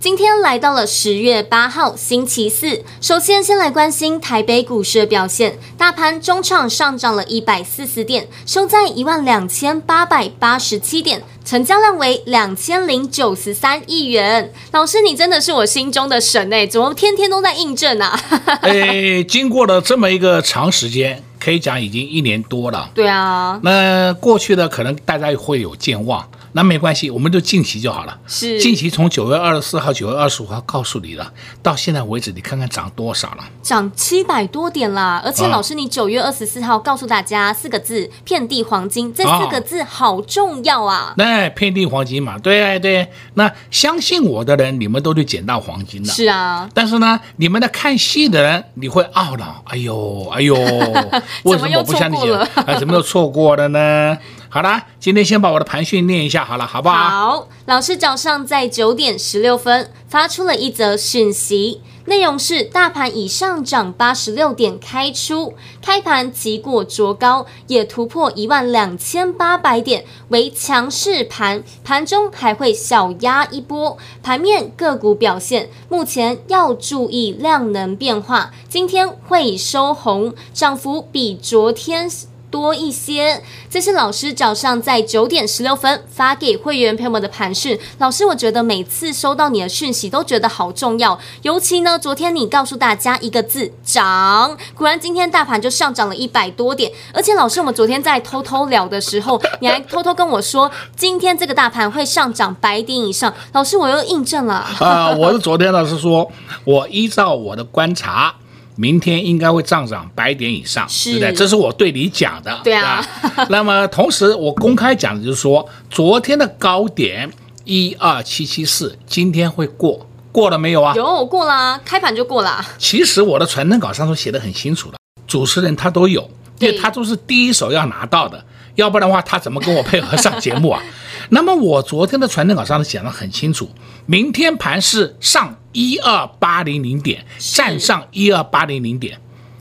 今天来到了十月八号星期四，首先先来关心台北股市的表现，大盘中场上涨了一百四十点，收在一万两千八百八十七点，成交量为两千零九十三亿元。老师，你真的是我心中的神哎，怎么天天都在印证啊？哎，经过了这么一个长时间，可以讲已经一年多了。对啊，那过去的可能大家会有健忘。那没关系，我们就近期就好了。是近期从九月二十四号、九月二十五号告诉你了，到现在为止，你看看涨多少了？涨七百多点啦！而且老师，你九月二十四号告诉大家四个字“遍地黄金”，这四个字好重要啊！那、哦、遍地黄金嘛，对对。那相信我的人，你们都去捡到黄金了。是啊。但是呢，你们的看戏的人，你会懊恼，哎呦哎呦，为什么我不相信？啊，怎么又错过了呢？好了，今天先把我的盘训念一下，好了，好不好？好，老师早上在九点十六分发出了一则讯息，内容是：大盘已上涨八十六点开出，开盘即过卓高，也突破一万两千八百点，为强势盘，盘中还会小压一波。盘面个股表现，目前要注意量能变化，今天会收红，涨幅比昨天多一些，这是老师早上在九点十六分发给会员朋友们的盘讯。老师，我觉得每次收到你的讯息都觉得好重要，尤其呢，昨天你告诉大家一个字涨，果然今天大盘就上涨了一百多点。而且老师，我们昨天在偷偷聊的时候，你还偷偷跟我说，今天这个大盘会上涨百点以上。老师，我又印证了。啊、呃，我是昨天老师说，我依照我的观察。明天应该会上涨百点以上，是对不对？这是我对你讲的，对啊。那么同时，我公开讲的就是说，昨天的高点一二七七四，今天会过，过了没有啊？有，我过了，开盘就过了。其实我的传真稿上都写的很清楚了，主持人他都有，因为他都是第一手要拿到的，要不然的话，他怎么跟我配合上节目啊？那么我昨天的传真稿上都写得很清楚，明天盘是上。一二八零零点站上一二八零零点，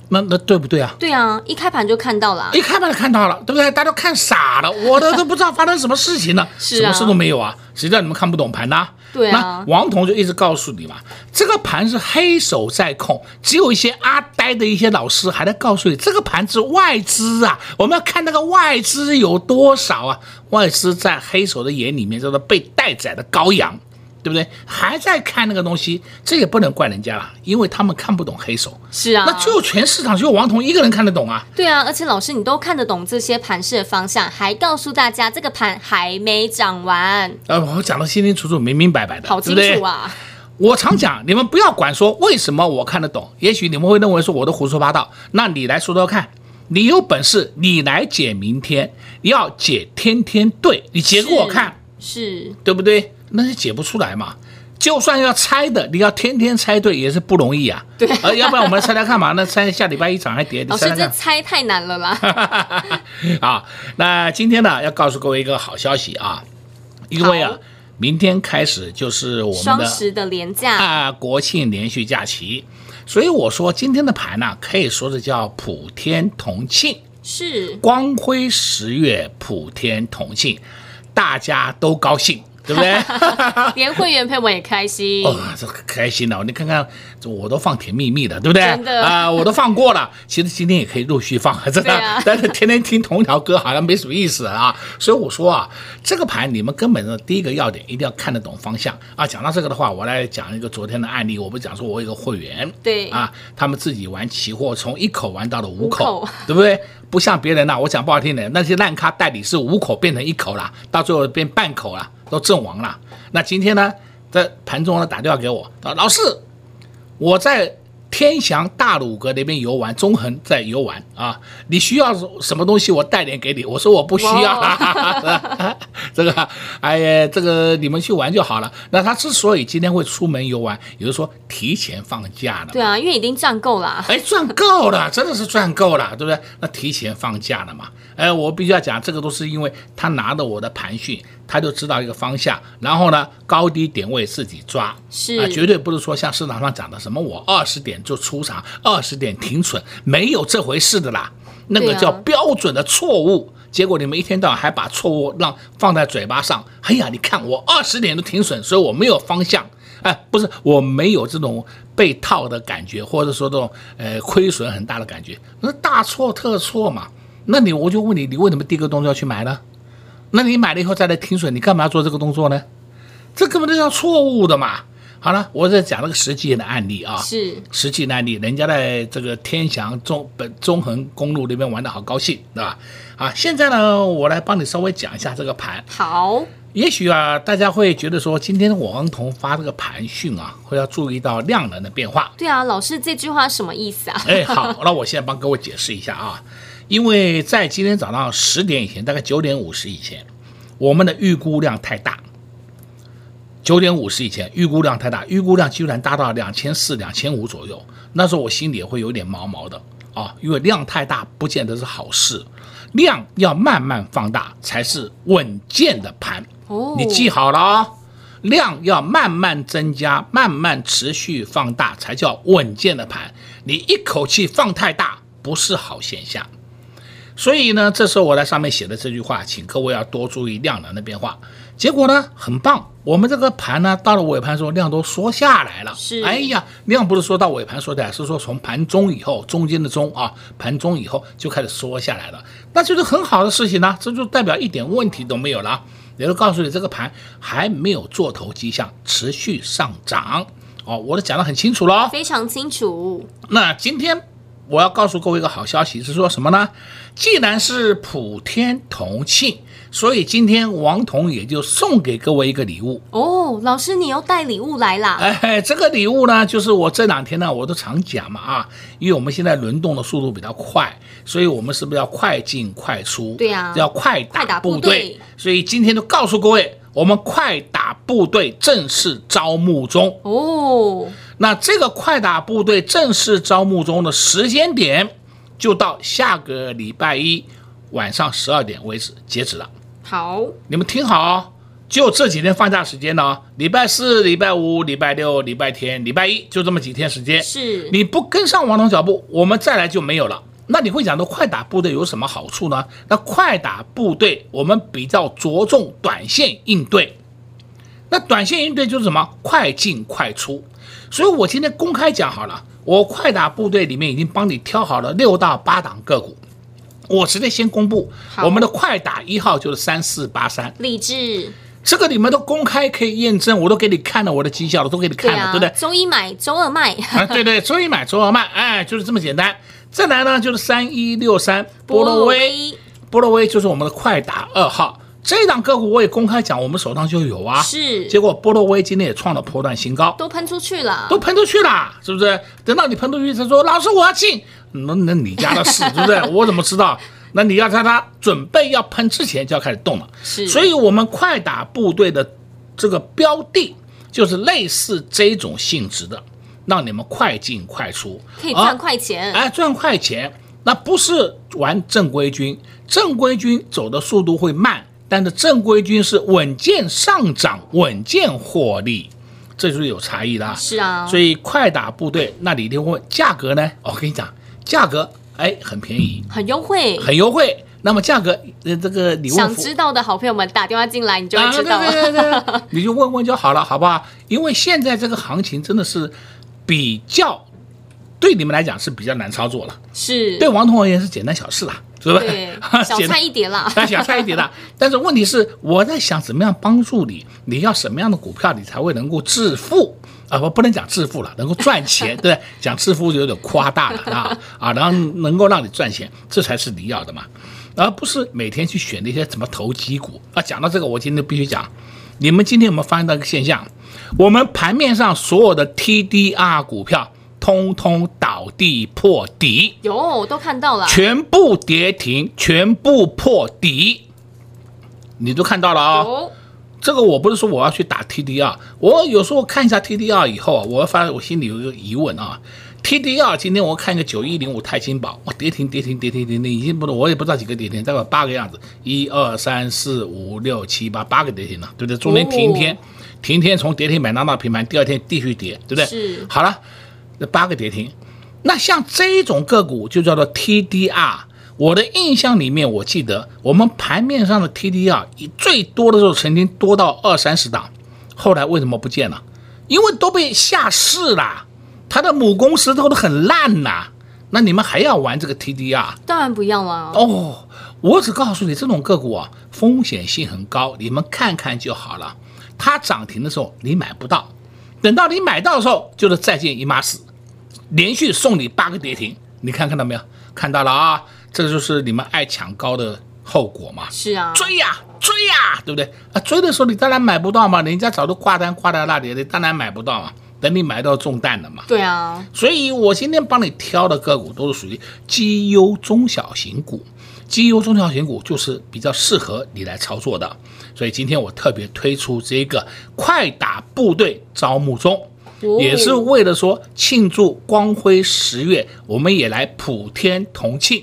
那那对不对啊？对啊，一开盘就看到了，一开盘就看到了，对不对？大家都看傻了，我都都不知道发生什么事情了，是啊，什么事都没有啊，谁叫你们看不懂盘呢？对啊，那王彤就一直告诉你嘛，这个盘是黑手在控，只有一些阿呆的一些老师还在告诉你，这个盘是外资啊，我们要看那个外资有多少啊，外资在黑手的眼里面叫做被待宰的羔羊。对不对？还在看那个东西，这也不能怪人家啦，因为他们看不懂黑手。是啊，那只有全市场只有王彤一个人看得懂啊。对啊，而且老师你都看得懂这些盘势的方向，还告诉大家这个盘还没涨完。呃，我讲的清清楚楚、明明白白的，好清楚啊。我常讲，你们不要管说为什么我看得懂，也许你们会认为说我都胡说八道。那你来说说看，你有本事你来解明天，你要解天天对，你解给我看，是，是对不对？那是解不出来嘛？就算要猜的，你要天天猜对也是不容易啊。对，呃，要不然我们猜猜看嘛？那猜下礼拜一场还跌？老师，这猜太难了啦。啊，那今天呢，要告诉各位一个好消息啊，因为啊，明天开始就是我们的双十的连假啊，国庆连续假期，所以我说今天的盘呢，可以说是叫普天同庆，是光辉十月，普天同庆，大家都高兴。对不对？连会员朋友们也开心哦，这开心了。你看看，我都放甜蜜蜜的，对不对？真的啊、呃，我都放过了。其实今天也可以陆续放，真的。啊、但是天天听同一条歌，好像没什么意思啊。所以我说啊，这个盘你们根本的第一个要点，一定要看得懂方向啊。讲到这个的话，我来讲一个昨天的案例。我不讲说，我有一个会员，对啊，他们自己玩期货，从一口玩到了五口，五口对不对？不像别人呐、我讲不好听的，那些烂咖代理是五口变成一口了，到最后变半口了。都阵亡了。那今天呢，在盘中呢打电话给我，老师，我在天祥大鲁阁那边游玩，中恒在游玩啊，你需要什么东西我带点给你。我说我不需要，哇 这个哎呀，这个你们去玩就好了。那他之所以今天会出门游玩，也就是说提前放假了。对啊，因为已经赚够了。哎，赚够了，真的是赚够了，对不对？那提前放假了嘛？哎，我必须要讲，这个都是因为他拿着我的盘讯，他就知道一个方向，然后呢，高低点位自己抓，是啊，绝对不是说像市场上讲的什么我二十点就出场，二十点停损，没有这回事的啦，那个叫标准的错误。啊、结果你们一天到晚还把错误让放在嘴巴上，哎呀，你看我二十点都停损，所以我没有方向，哎，不是我没有这种被套的感觉，或者说这种呃亏损很大的感觉，那大错特错嘛。那你我就问你，你为什么第一个动作要去买呢？那你买了以后再来停损，你干嘛要做这个动作呢？这根本就叫错误的嘛。好了，我在讲了个实际的案例啊，是实际的案例，人家在这个天祥中本中横公路那边玩的好高兴，对吧？啊，现在呢，我来帮你稍微讲一下这个盘。好，也许啊，大家会觉得说，今天王彤发这个盘讯啊，会要注意到量能的变化。对啊，老师这句话什么意思啊？哎，好，那我现在帮各位解释一下啊。因为在今天早上十点以前，大概九点五十以前，我们的预估量太大。九点五十以前预估量太大，预估量居然达到两千四、两千五左右，那时候我心里也会有点毛毛的啊，因为量太大不见得是好事，量要慢慢放大才是稳健的盘。哦，你记好了哦，量要慢慢增加，慢慢持续放大才叫稳健的盘。你一口气放太大，不是好现象。所以呢，这时候我在上面写的这句话，请各位要多注意量能的变化。结果呢，很棒，我们这个盘呢，到了尾盘的时候量都缩下来了。是，哎呀，量不是说到尾盘缩下来，是说从盘中以后，中间的中啊，盘中以后就开始缩下来了。那就是很好的事情呢，这就代表一点问题都没有了。也就告诉你，这个盘还没有做头迹象，持续上涨。哦，我都讲得很清楚了，非常清楚。那今天。我要告诉各位一个好消息，是说什么呢？既然是普天同庆，所以今天王彤也就送给各位一个礼物哦。老师，你又带礼物来啦？哎，这个礼物呢，就是我这两天呢，我都常讲嘛啊，因为我们现在轮动的速度比较快，所以我们是不是要快进快出？对呀、啊，要快打部队。部队，所以今天就告诉各位，我们快打部队正式招募中哦。那这个快打部队正式招募中的时间点，就到下个礼拜一晚上十二点为止截止了。好，你们听好，就这几天放假时间呢，礼拜四、礼拜五、礼拜六、礼拜天、礼拜一，就这么几天时间。是，你不跟上王彤脚步，我们再来就没有了。那你会讲到快打部队有什么好处呢？那快打部队，我们比较着重短线应对。那短线应对就是什么？快进快出。所以我今天公开讲好了，我快打部队里面已经帮你挑好了六到八档个股，我直接先公布，我们的快打一号就是三四八三，励志，这个你们都公开可以验证，我都给你看了我的绩效了，都给你看了，对，不对？周一买，周二卖，啊，对对，周一买，周二卖，哎，就是这么简单。再来呢，就是三一六三波罗威，波罗威就是我们的快打二号。这一档个股我也公开讲，我们手上就有啊。是，结果波罗威今天也创了波段新高，都喷出去了，都喷出去了，是不是？等到你喷出去，他说：“老师，我要进。”那那你家的事，对不对？我怎么知道？那你要在他准备要喷之前就要开始动了。是，所以我们快打部队的这个标的，就是类似这种性质的，让你们快进快出，可以赚快钱。哎，赚快钱，那不是玩正规军，正规军走的速度会慢。但是正规军是稳健上涨、稳健获利，这就是有差异的。是啊，所以快打部队那你一定会问价格呢？我跟你讲，价格哎很便宜，很优惠，很优惠。那么价格呃这个你问想知道的好朋友们打电话进来，你就会知道了。啊、对对对对 你就问问就好了，好不好？因为现在这个行情真的是比较对你们来讲是比较难操作了，是对王彤而言是简单小事了。是不是？对，小菜一碟啦。小菜一碟啦。但是问题是，我在想怎么样帮助你？你要什么样的股票，你才会能够致富啊？我不能讲致富了，能够赚钱，对，讲致富就有点夸大了啊 啊！然后能够让你赚钱，这才是你要的嘛，而不是每天去选那些什么投机股啊。讲到这个，我今天必须讲，你们今天有没有发现到一个现象？我们盘面上所有的 TDR 股票通通倒地破底。有，都看到了，全部跌停，全部破底，你都看到了啊、哦。有，这个我不是说我要去打 TDR，我有时候看一下 TDR 以后啊，我会发现我心里有一个疑问啊。TDR 今天我看一个九一零五泰金宝，哇，跌停跌停跌停跌停，已经不，我也不知道几个跌停，大概八个样子，一二三四五六七八八个跌停了，对不对？中间停一天，哦、停天从跌停板拉到平盘，第二天继续跌，对不对？是。好了，那八个跌停，那像这种个股就叫做 TDR。我的印象里面，我记得我们盘面上的 TDR 最多的时候曾经多到二三十档，后来为什么不见了？因为都被下市了。他的母公司都都很烂呐、啊，那你们还要玩这个 TDR？当然不要了。哦，我只告诉你，这种个股啊，风险性很高，你们看看就好了。它涨停的时候你买不到，等到你买到的时候，就是再见姨妈死，连续送你八个跌停，你看看到没有？看到了啊，这个就是你们爱抢高的后果嘛。是啊，追呀追呀，对不对？啊，追的时候你当然买不到嘛，人家早都挂单挂在那里，你当然买不到嘛。等你买到中弹了嘛？对啊，所以我今天帮你挑的个股都是属于绩优中小型股，绩优中小型股就是比较适合你来操作的。所以今天我特别推出这个快打部队招募中，也是为了说庆祝光辉十月，我们也来普天同庆。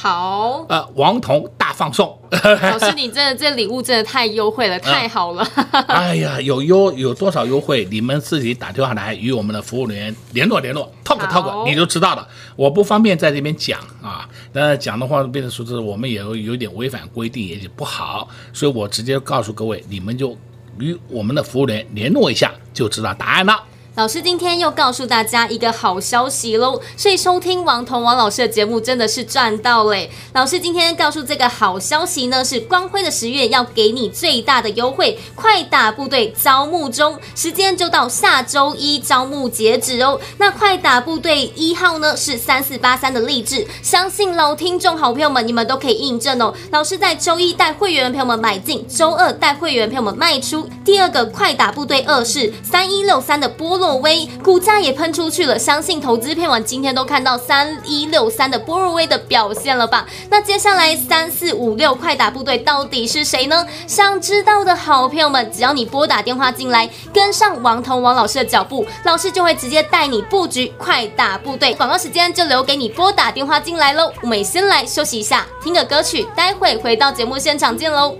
好，呃，王彤大放送，老师，你真的这礼物真的太优惠了，呃、太好了。哎呀，有优有多少优惠？你们自己打电话来与我们的服务人员联络联络，talk talk，你就知道了。我不方便在这边讲啊，那讲的话变成说是我们也有有点违反规定，也就不好，所以我直接告诉各位，你们就与我们的服务人员联络一下，就知道答案了。老师今天又告诉大家一个好消息喽，所以收听王彤王老师的节目真的是赚到嘞！老师今天告诉这个好消息呢，是光辉的十月要给你最大的优惠，快打部队招募中，时间就到下周一招募截止哦。那快打部队一号呢是三四八三的励志，相信老听众好朋友们你们都可以印证哦。老师在周一带会员朋友们买进，周二带会员朋友们卖出。第二个快打部队二是三一六三的波洛。威股价也喷出去了，相信投资片网今天都看到三一六三的波若威的表现了吧？那接下来三四五六快打部队到底是谁呢？想知道的好朋友们，只要你拨打电话进来，跟上王彤王老师的脚步，老师就会直接带你布局快打部队。广告时间就留给你拨打电话进来喽。我们先来休息一下，听个歌曲，待会回到节目现场见喽。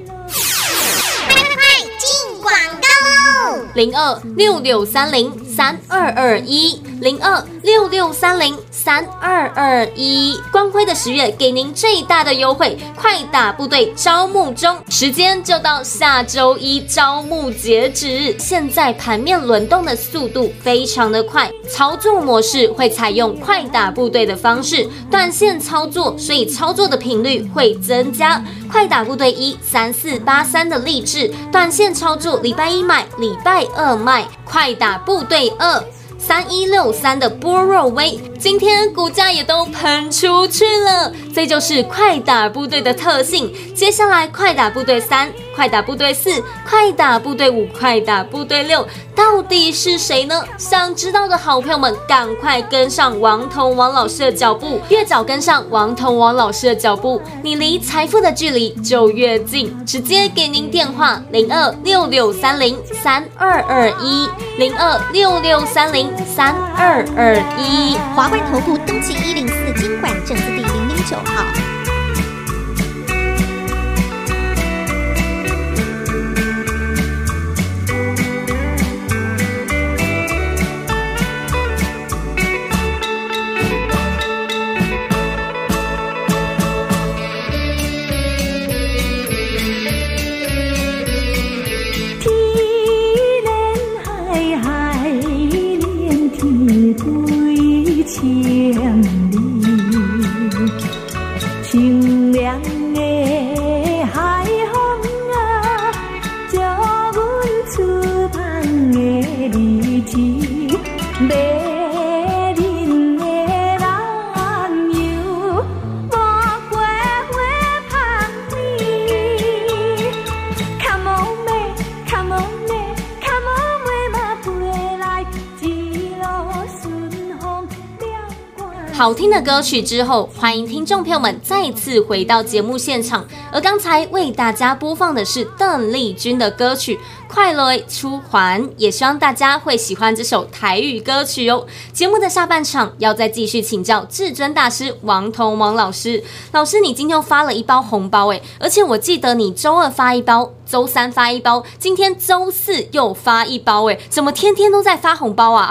快快快，广告喽！零二六六三零。三二二一零二六六三零三二二一，光辉的十月给您最大的优惠，快打部队招募中，时间就到下周一招募截止。现在盘面轮动的速度非常的快，操作模式会采用快打部队的方式，短线操作，所以操作的频率会增加。快打部队一三四八三的励志，短线操作，礼拜一买，礼拜二卖。快打部队二三一六三的波若威，今天股价也都喷出去了，这就是快打部队的特性。接下来，快打部队三。快打部队四，快打部队五，快打部队六，到底是谁呢？想知道的好朋友们，赶快跟上王彤王老师的脚步，越早跟上王彤王老师的脚步，你离财富的距离就越近。直接给您电话零二六六三零三二二一零二六六三零三二二一，华冠投顾登记一零四经管证字第零零九号。好听的歌曲之后，欢迎听众朋友们再次回到节目现场。而刚才为大家播放的是邓丽君的歌曲《快乐出环》，也希望大家会喜欢这首台语歌曲哦。节目的下半场要再继续请教至尊大师王彤王老师。老师，你今天又发了一包红包诶，而且我记得你周二发一包，周三发一包，今天周四又发一包诶，怎么天天都在发红包啊？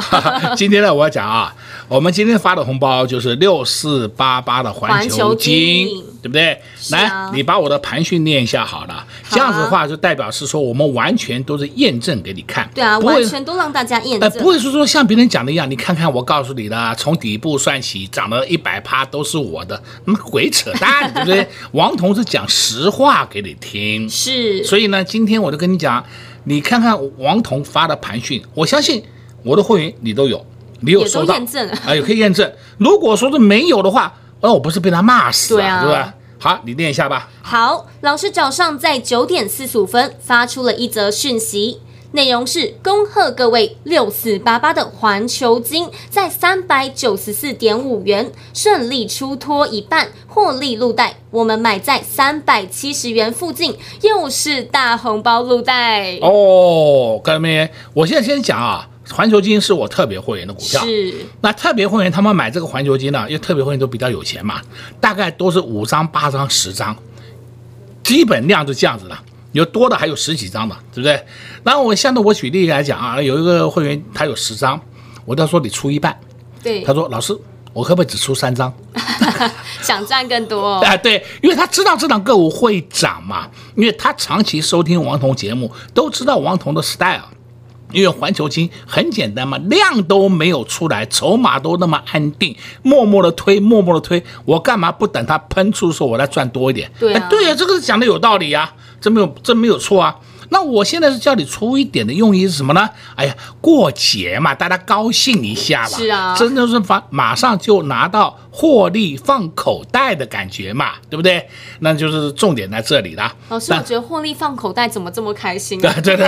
今天呢，我要讲啊。我们今天发的红包就是六四八八的环球金，对不对？啊、来，你把我的盘讯念一下好了，这样子的话就代表是说我们完全都是验证给你看。对啊，完全都让大家验证。呃，不会是说像别人讲的一样，你看看我告诉你的，从底部算起涨了一百趴都是我的，那么鬼扯淡，对不对？王彤是讲实话给你听，是。所以呢，今天我就跟你讲，你看看王彤发的盘讯，我相信我的会员你都有。你有收到？啊，也可以验证。如果说是没有的话，那我不是被他骂死了，对吧？好，你念一下吧。好，老师早上在九点四十五分发出了一则讯息，内容是恭贺各位六四八八的环球金在三百九十四点五元顺利出脱一半，获利入袋。我们买在三百七十元附近，又是大红包入袋哦。各位，我现在先讲啊。环球金是我特别会员的股票，是那特别会员他们买这个环球金呢，因为特别会员都比较有钱嘛，大概都是五张、八张、十张，基本量就这样子了，有多的还有十几张的，对不对？那我相对我举例来讲啊，有一个会员他有十张，我都要说你出一半，对，他说老师，我可不可以只出三张？想赚更多哦？啊，对，因为他知道这档个股会涨嘛，因为他长期收听王彤节目，都知道王彤的 style。因为环球金很简单嘛，量都没有出来，筹码都那么安定，默默的推，默默的推，我干嘛不等它喷出的时候我来赚多一点？对啊，对啊，这个是讲的有道理呀，这没有这没有错啊。那我现在是叫你出一点的用意是什么呢？哎呀，过节嘛，大家高兴一下吧。是啊，真的是发马上就拿到获利放口袋的感觉嘛，对不对？那就是重点在这里了。老师，但我觉得获利放口袋怎么这么开心啊？对对对，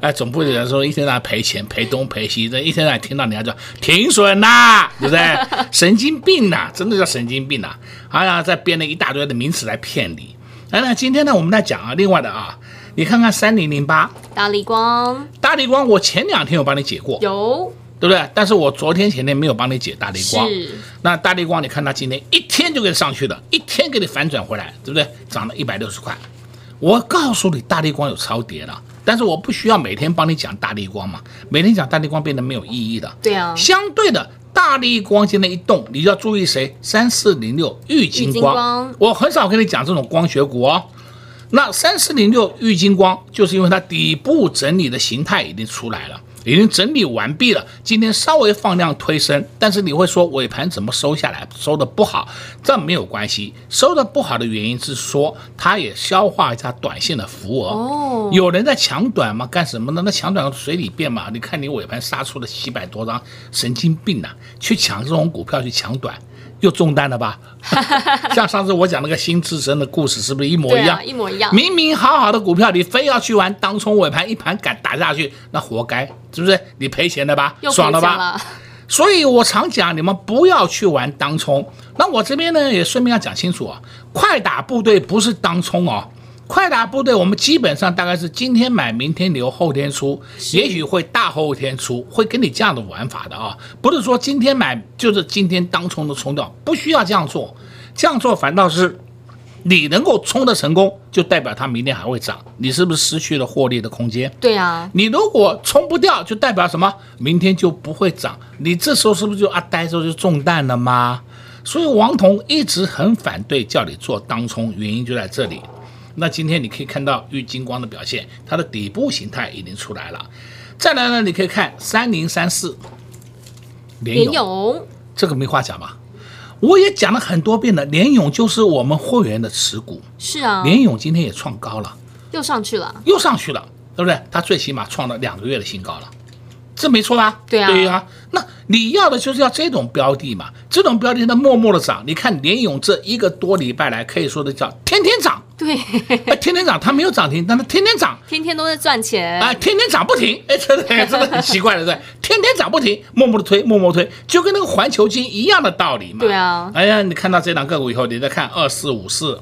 哎，总不能说一天在赔钱赔东赔西，这一天在听到人家叫停损呐，对不对？神经病呐，真的叫神经病呐！哎呀，再编了一大堆的名词来骗你。来，那今天呢，我们来讲啊，另外的啊。你看看三零零八大力光，大力光，我前两天有帮你解过，有，对不对？但是我昨天前天没有帮你解大力光。是，那大力光，你看它今天一天就给上去了，一天给你反转回来，对不对？涨了一百六十块。我告诉你，大力光有超跌了，但是我不需要每天帮你讲大力光嘛，每天讲大力光变得没有意义的。对啊，相对的，大力光今天一动，你就要注意谁？三四零六玉晶光，光我很少跟你讲这种光学股哦。那三四零六玉金光，就是因为它底部整理的形态已经出来了，已经整理完毕了。今天稍微放量推升，但是你会说尾盘怎么收下来，收的不好？这没有关系，收的不好的原因是说它也消化一下短线的浮额。哦，有人在抢短吗？干什么呢？那抢短随你便嘛。你看你尾盘杀出了七百多张，神经病呐、啊！去抢这种股票去抢短。又中弹了吧？像上次我讲那个新智深的故事，是不是一模一样？啊、一模一样。明明好好的股票，你非要去玩当冲尾盘，一盘敢打下去，那活该，是不是？你赔钱了吧？爽了吧？了所以我常讲，你们不要去玩当冲。那我这边呢，也顺便要讲清楚啊，快打部队不是当冲哦。快打部队，我们基本上大概是今天买，明天留，后天出，也许会大后天出，会跟你这样的玩法的啊，不是说今天买就是今天当冲的冲掉，不需要这样做，这样做反倒是你能够冲的成功，就代表它明天还会涨，你是不是失去了获利的空间？对啊，你如果冲不掉，就代表什么？明天就不会涨，你这时候是不是就啊呆着就中弹了吗？所以王彤一直很反对叫你做当冲，原因就在这里。那今天你可以看到玉金光的表现，它的底部形态已经出来了。再来呢，你可以看三零三四联勇，这个没话讲吧？我也讲了很多遍了，联勇就是我们会员的持股。是啊，联勇今天也创高了，又上去了，又上去了，对不对？它最起码创了两个月的新高了，这没错吧？对啊，对啊。那你要的就是要这种标的嘛？这种标的它默默的涨，你看联勇这一个多礼拜来可以说的叫天天涨。对，哎，天天涨，它没有涨停，但它天天涨，天天都在赚钱，哎，天天涨不停，哎，真的真的很奇怪的，对，天天涨不停，默默的推，默默推，就跟那个环球金一样的道理嘛。对啊，哎呀，你看到这档个股以后，你再看二四五四，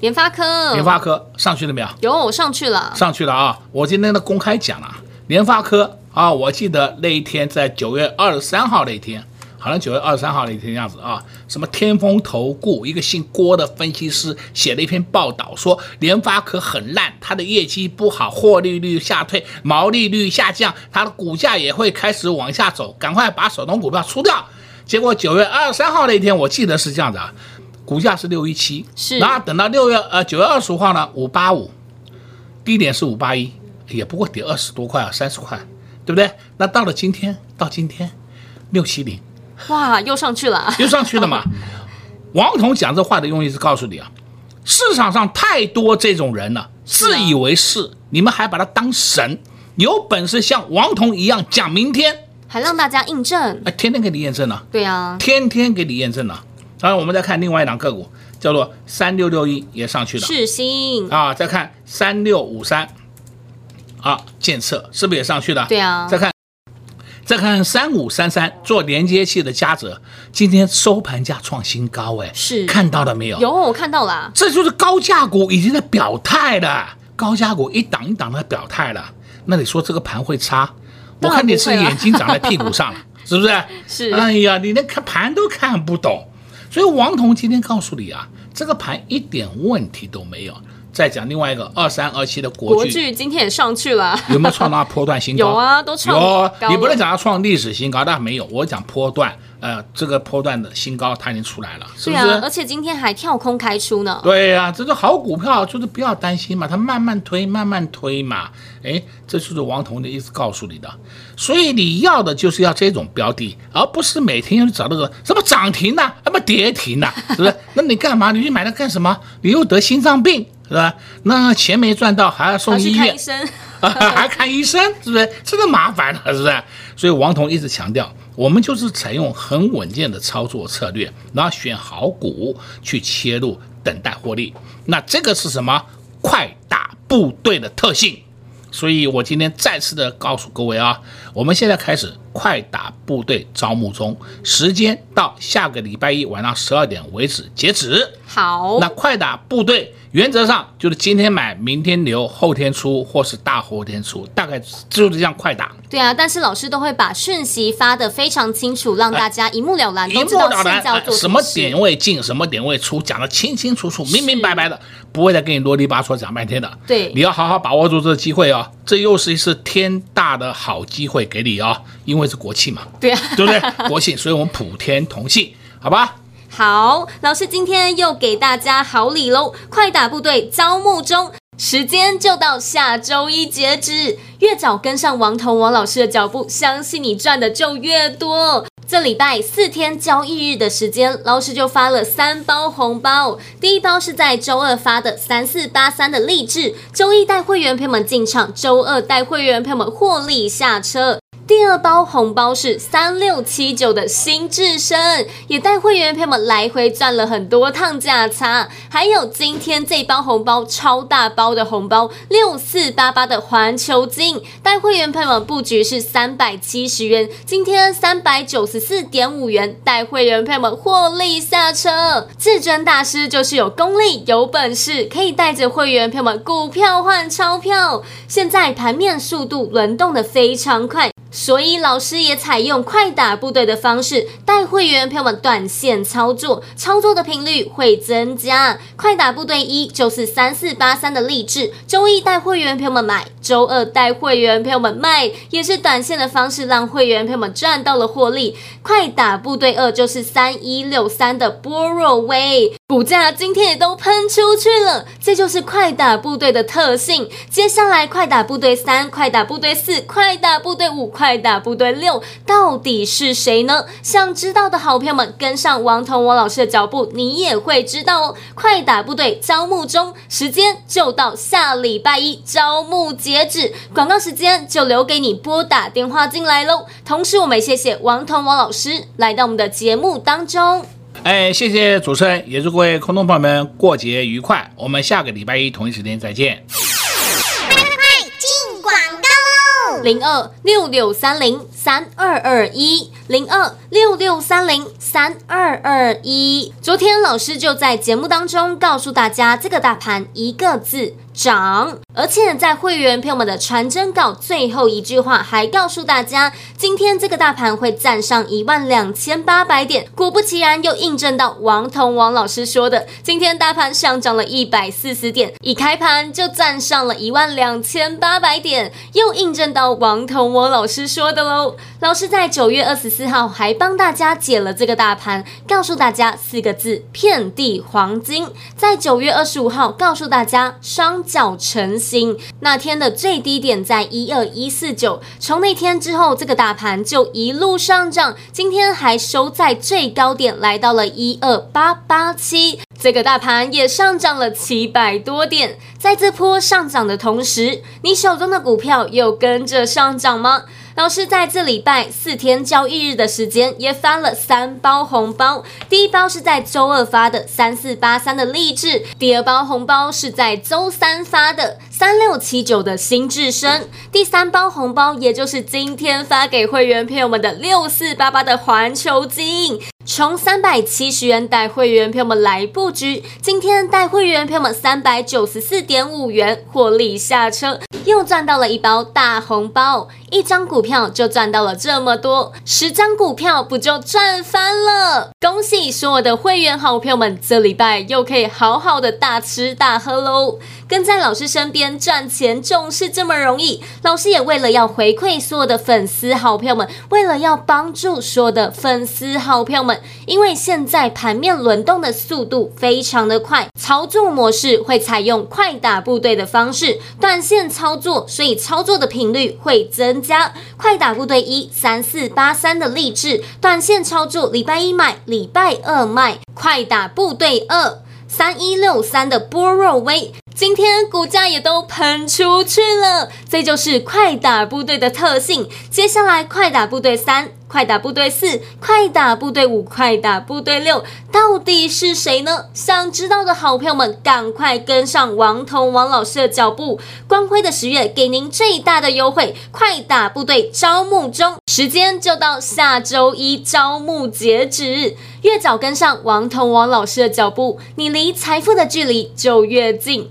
联发科，联发科上去了没有？有，我上去了，上去了啊！我今天都公开讲了，联发科啊，我记得那一天在九月二十三号那一天。好像九月二十三号那一天样子啊，什么天风投顾一个姓郭的分析师写了一篇报道，说联发科很烂，它的业绩不好，获利率下退，毛利率下降，它的股价也会开始往下走，赶快把手中股票出掉。结果九月二十三号那一天，我记得是这样子啊，股价是六一七，是，然后等到六月呃九月二十五号呢，五八五，低点是五八一，也不过跌二十多块啊，三十块，对不对？那到了今天，到今天六七零。哇，又上去了，又上去了嘛？王彤讲这话的用意是告诉你啊，市场上太多这种人了，自以为是，你们还把他当神，有本事像王彤一样讲明天，还让大家印证，哎，天天给你验证呢，对啊，天天给你验证呢。然后我们再看另外一档个股，叫做三六六一，也上去了，世新。啊，再看三六五三，啊，建设是不是也上去了？对啊，再看。再看三五三三做连接器的嘉泽，今天收盘价创新高，哎，是看到了没有？有，我看到了。这就是高价股已经在表态了，高价股一档一档的表态了。那你说这个盘会差？我看你是眼睛长在屁股上了，是不是？是。哎呀，你连看盘都看不懂，所以王彤今天告诉你啊，这个盘一点问题都没有。再讲另外一个二三二七的国巨，国巨今天也上去了，有没有创到波段新高？有啊，都创有。你不能讲它创历史新高，但没有。我讲波段，呃，这个波段的新高它已经出来了，是不是？啊，而且今天还跳空开出呢。对呀、啊，这是好股票，就是不要担心嘛，它慢慢推，慢慢推嘛。哎，这就是王彤的意思告诉你的。所以你要的就是要这种标的，而不是每天要去找那个什么涨停呐、啊，什么跌停呐、啊，是不是？那你干嘛？你去买它干什么？你又得心脏病。是吧？那钱没赚到，还要送医院，还，还看医生，是不是？这个麻烦了，是不是？所以王彤一直强调，我们就是采用很稳健的操作策略，然后选好股去切入，等待获利。那这个是什么？快打部队的特性。所以我今天再次的告诉各位啊，我们现在开始快打部队招募中，时间到下个礼拜一晚上十二点为止截止。好，那快打部队。原则上就是今天买，明天留，后天出，或是大后天出，大概就是这样快打。对啊，但是老师都会把讯息发得非常清楚，让大家一目了然，都知道现在要做什么。什么点位进，什么点位出，讲得清清楚楚、明明白白的，不会再跟你啰里吧嗦讲半天的。对，你要好好把握住这个机会哦，这又是一次天大的好机会给你哦，因为是国庆嘛。对啊，对不对？国庆，所以我们普天同庆，好吧？好，老师今天又给大家好礼喽！快打部队招募中，时间就到下周一截止。越早跟上王彤王老师的脚步，相信你赚的就越多。这礼拜四天交易日的时间，老师就发了三包红包。第一包是在周二发的三四八三的励志，周一带会员朋友们进场，周二带会员朋友们获利下车。第二包红包是三六七九的新智深，也带会员朋友们来回赚了很多趟价差。还有今天这包红包超大包的红包六四八八的环球金，带会员朋友们布局是三百七十元，今天三百九十四点五元，带会员朋友们获利下车。至尊大师就是有功力、有本事，可以带着会员朋友们股票换钞票。现在盘面速度轮动的非常快。所以老师也采用快打部队的方式，带会员朋友们短线操作，操作的频率会增加。快打部队一就是三四八三的励志，周一带会员朋友们买，周二带会员朋友们卖，也是短线的方式，让会员朋友们赚到了获利。快打部队二就是三一六三的波若威，股价今天也都喷出去了，这就是快打部队的特性。接下来快打部队三、快打部队四、快打部队五。快打部队六到底是谁呢？想知道的好朋友们，跟上王彤王老师的脚步，你也会知道哦。快打部队招募中，时间就到下礼拜一招募截止，广告时间就留给你拨打电话进来喽。同时，我们也谢谢王彤王老师来到我们的节目当中。哎，谢谢主持人，也祝各位空洞朋友们过节愉快。我们下个礼拜一同一时间再见。零二六六三零三二二一，零二六六三零三二二一。昨天老师就在节目当中告诉大家，这个大盘一个字。涨，而且在会员朋友们的传真稿最后一句话还告诉大家，今天这个大盘会站上一万两千八百点。果不其然，又印证到王彤王老师说的，今天大盘上涨了一百四十点，一开盘就站上了一万两千八百点，又印证到王彤王老师说的喽。老师在九月二十四号还帮大家解了这个大盘，告诉大家四个字：遍地黄金。在九月二十五号告诉大家双。脚成型，那天的最低点在一二一四九，从那天之后，这个大盘就一路上涨，今天还收在最高点，来到了一二八八七，这个大盘也上涨了七百多点。在这波上涨的同时，你手中的股票又跟着上涨吗？老师在这礼拜四天交易日的时间也发了三包红包，第一包是在周二发的三四八三的励志，第二包红包是在周三发的。三六七九的新至升，第三包红包也就是今天发给会员朋友们的六四八八的环球金。从三百七十元带会员朋友们来布局，今天带会员朋友们三百九十四点五元获利下车，又赚到了一包大红包，一张股票就赚到了这么多，十张股票不就赚翻了？恭喜所有的会员好朋友们，这礼拜又可以好好的大吃大喝喽！跟在老师身边赚钱总是这么容易，老师也为了要回馈所有的粉丝好朋友们，为了要帮助所有的粉丝好朋友们。因为现在盘面轮动的速度非常的快，操作模式会采用快打部队的方式，短线操作，所以操作的频率会增加。快打部队一三四八三的励志，短线操作，礼拜一买，礼拜二卖。快打部队二三一六三的波若威。今天股价也都喷出去了，这就是快打部队的特性。接下来，快打部队三、快打部队四、快打部队五、快打部队六，到底是谁呢？想知道的好朋友们，赶快跟上王彤王老师的脚步。光辉的十月给您最大的优惠，快打部队招募中，时间就到下周一招募截止。越早跟上王彤王老师的脚步，你离财富的距离就越近。